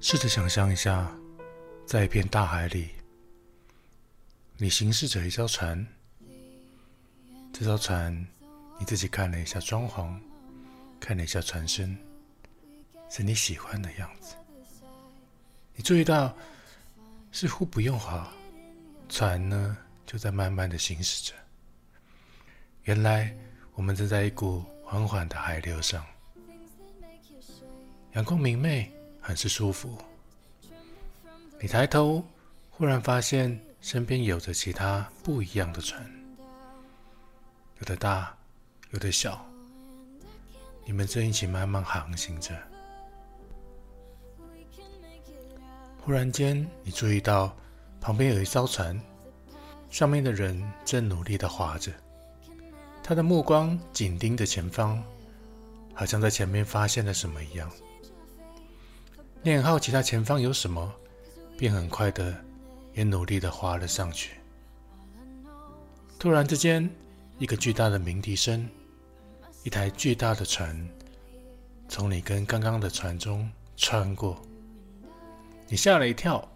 试着想象一下，在一片大海里，你行驶着一艘船。这艘船，你自己看了一下装潢，看了一下船身，是你喜欢的样子。你注意到，似乎不用划，船呢就在慢慢的行驶着。原来，我们正在一股缓缓的海流上，阳光明媚。很是舒服。你抬头，忽然发现身边有着其他不一样的船，有的大，有的小。你们正一起慢慢航行着。忽然间，你注意到旁边有一艘船，上面的人正努力的划着，他的目光紧盯着前方，好像在前面发现了什么一样。你很好奇他前方有什么，便很快的也努力的划了上去。突然之间，一个巨大的鸣笛声，一台巨大的船从你跟刚刚的船中穿过，你吓了一跳。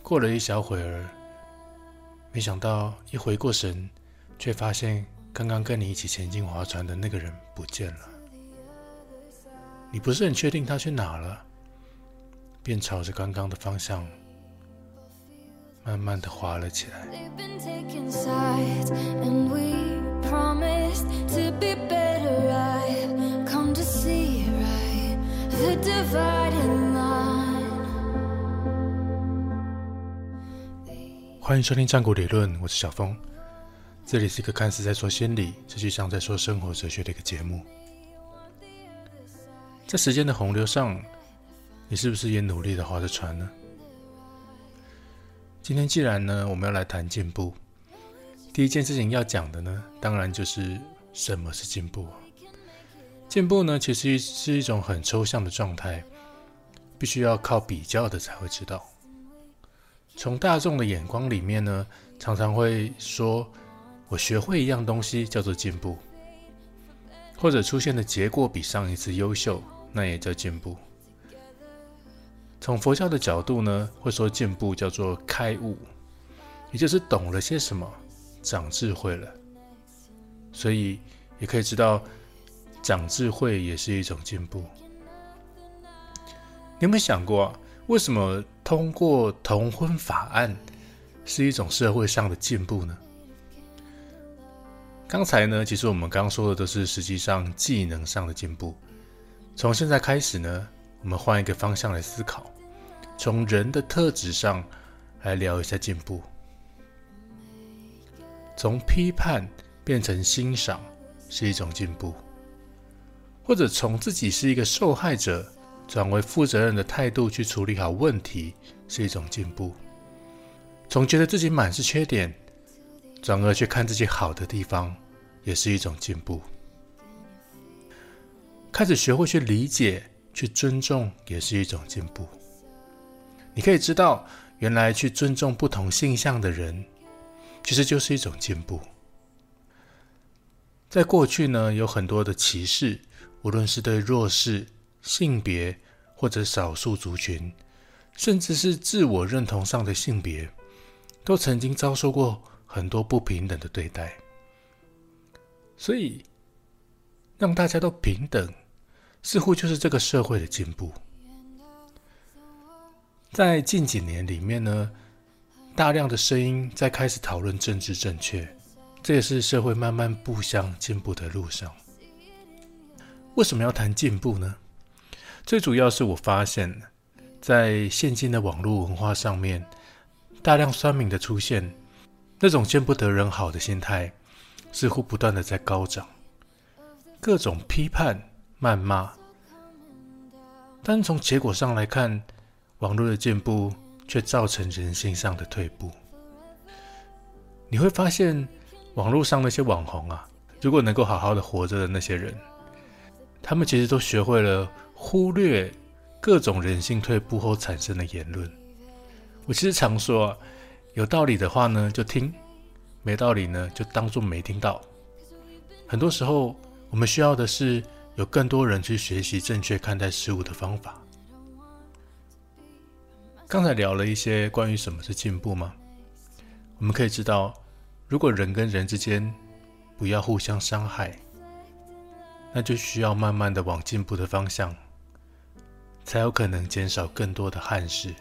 过了一小会儿，没想到一回过神，却发现刚刚跟你一起前进划船的那个人不见了。你不是很确定他去哪了？便朝着刚刚的方向，慢慢的滑了起来。欢迎收听战国理论，我是小峰。这里是一个看似在说心理，实际上在说生活哲学的一个节目。在时间的洪流上。你是不是也努力的划着船呢？今天既然呢，我们要来谈进步，第一件事情要讲的呢，当然就是什么是进步。进步呢，其实是一种很抽象的状态，必须要靠比较的才会知道。从大众的眼光里面呢，常常会说，我学会一样东西叫做进步，或者出现的结果比上一次优秀，那也叫进步。从佛教的角度呢，会说进步叫做开悟，也就是懂了些什么，长智慧了。所以也可以知道，长智慧也是一种进步。你有没有想过，为什么通过同婚法案是一种社会上的进步呢？刚才呢，其实我们刚刚说的都是实际上技能上的进步。从现在开始呢，我们换一个方向来思考。从人的特质上来聊一下进步，从批判变成欣赏是一种进步，或者从自己是一个受害者转为负责任的态度去处理好问题是一种进步，从觉得自己满是缺点转而去看自己好的地方也是一种进步，开始学会去理解、去尊重也是一种进步。你可以知道，原来去尊重不同性向的人，其实就是一种进步。在过去呢，有很多的歧视，无论是对弱势、性别或者少数族群，甚至是自我认同上的性别，都曾经遭受过很多不平等的对待。所以，让大家都平等，似乎就是这个社会的进步。在近几年里面呢，大量的声音在开始讨论政治正确，这也是社会慢慢步向进步的路上。为什么要谈进步呢？最主要是我发现，在现今的网络文化上面，大量酸民的出现，那种见不得人好的心态，似乎不断的在高涨，各种批判、谩骂，单从结果上来看。网络的进步却造成人性上的退步。你会发现，网络上那些网红啊，如果能够好好的活着的那些人，他们其实都学会了忽略各种人性退步后产生的言论。我其实常说，有道理的话呢就听，没道理呢就当做没听到。很多时候，我们需要的是有更多人去学习正确看待事物的方法。刚才聊了一些关于什么是进步吗？我们可以知道，如果人跟人之间不要互相伤害，那就需要慢慢的往进步的方向，才有可能减少更多的憾事。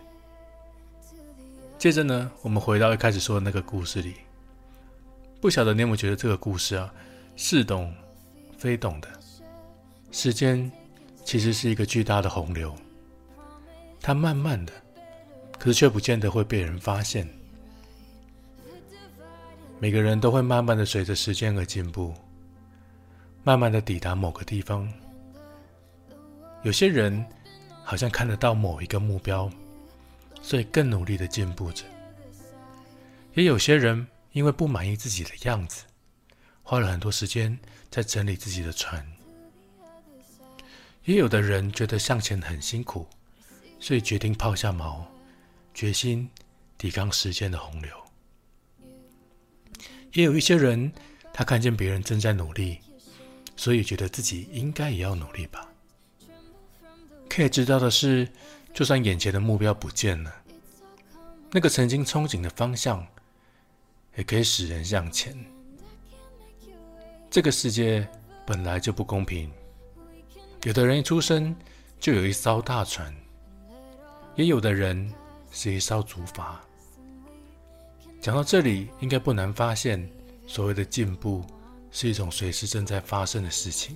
接着呢，我们回到一开始说的那个故事里，不晓得你有没有觉得这个故事啊，似懂非懂的，时间其实是一个巨大的洪流，它慢慢的，可是却不见得会被人发现。每个人都会慢慢的随着时间而进步，慢慢的抵达某个地方。有些人好像看得到某一个目标，所以更努力的进步着；也有些人因为不满意自己的样子，花了很多时间在整理自己的船；也有的人觉得向前很辛苦，所以决定抛下锚，决心抵抗时间的洪流。也有一些人，他看见别人正在努力，所以觉得自己应该也要努力吧。可以知道的是，就算眼前的目标不见了，那个曾经憧憬的方向，也可以使人向前。这个世界本来就不公平，有的人一出生就有一艘大船，也有的人是一艘竹筏。讲到这里，应该不难发现，所谓的进步是一种随时正在发生的事情。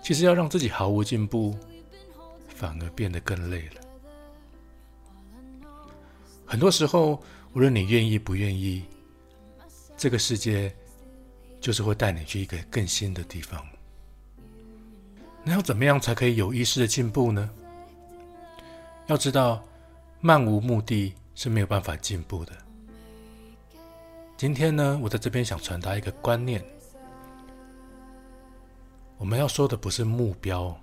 其实要让自己毫无进步，反而变得更累了。很多时候，无论你愿意不愿意，这个世界就是会带你去一个更新的地方。那要怎么样才可以有意识的进步呢？要知道，漫无目的是没有办法进步的。今天呢，我在这边想传达一个观念：我们要说的不是目标，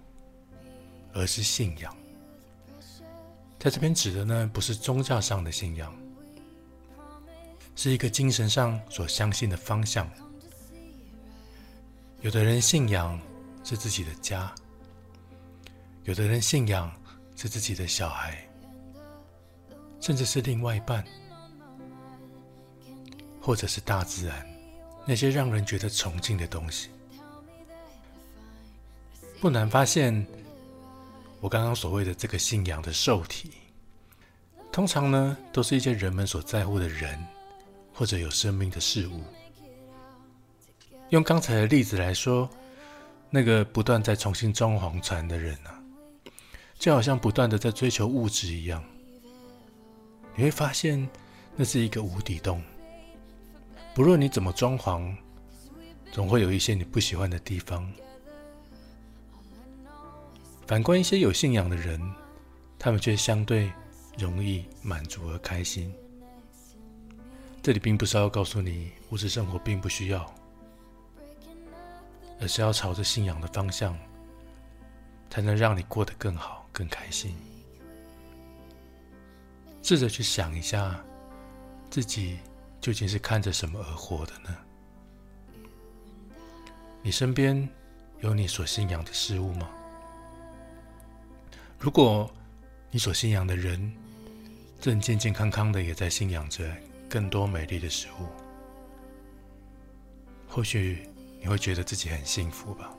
而是信仰。在这边指的呢，不是宗教上的信仰，是一个精神上所相信的方向。有的人信仰是自己的家，有的人信仰是自己的小孩，甚至是另外一半。或者是大自然那些让人觉得崇敬的东西，不难发现，我刚刚所谓的这个信仰的受体，通常呢都是一些人们所在乎的人，或者有生命的事物。用刚才的例子来说，那个不断在重新装潢船的人啊，就好像不断的在追求物质一样，你会发现那是一个无底洞。不论你怎么装潢，总会有一些你不喜欢的地方。反观一些有信仰的人，他们却相对容易满足而开心。这里并不是要告诉你物质生活并不需要，而是要朝着信仰的方向，才能让你过得更好、更开心。试着去想一下自己。究竟是看着什么而活的呢？你身边有你所信仰的事物吗？如果你所信仰的人正健健康康的，也在信仰着更多美丽的事物，或许你会觉得自己很幸福吧。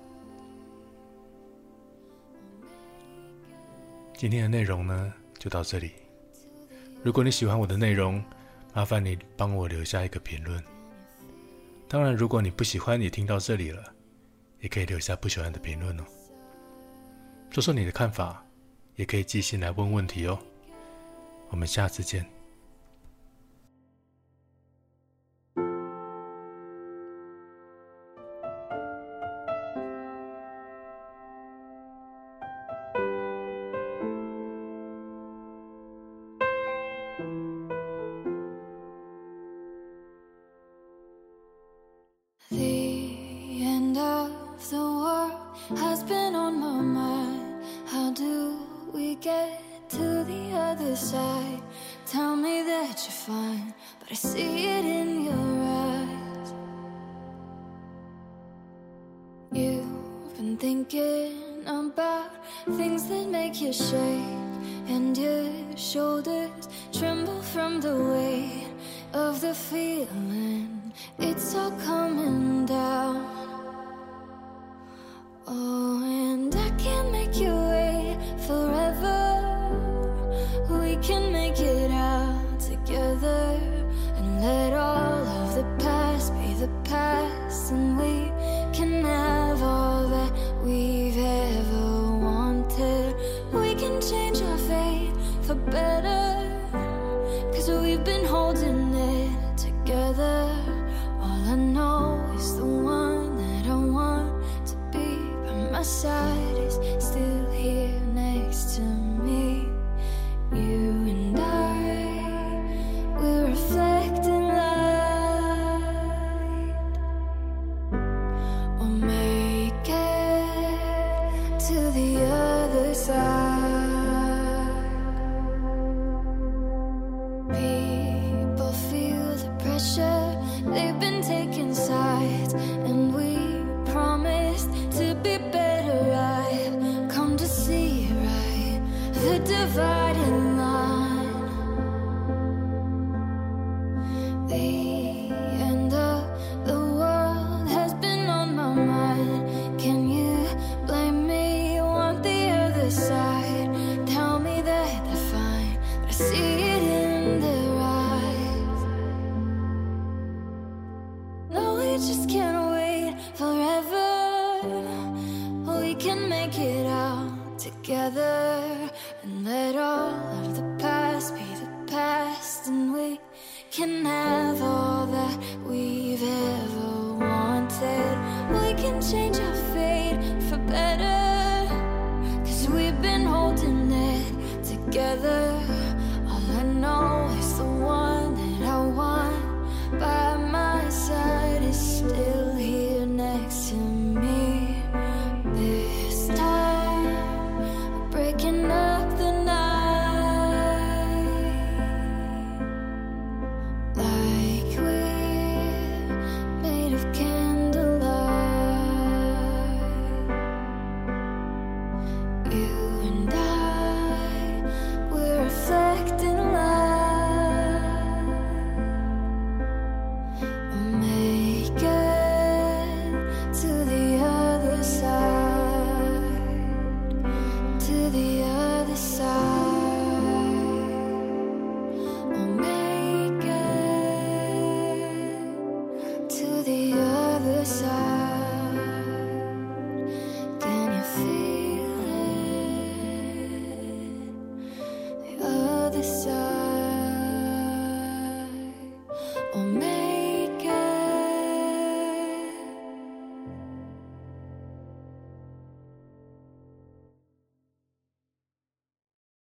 今天的内容呢，就到这里。如果你喜欢我的内容，麻烦你帮我留下一个评论。当然，如果你不喜欢你听到这里了，也可以留下不喜欢的评论哦。说说你的看法，也可以寄信来问问题哦。我们下次见。Thinking about things that make you shake, and you're shoulders tremble from the weight of the feeling. It's all coming down. Be better. I've come to see right the dividing line. The end of the world has been on my mind. Can you blame me? Want the other side? Tell me that they're fine, but I see it in their eyes. No, we just can't together and let all of the past be the past and we can have all that we've ever wanted. We can change our fate for better cause we've been holding it together. All i know is the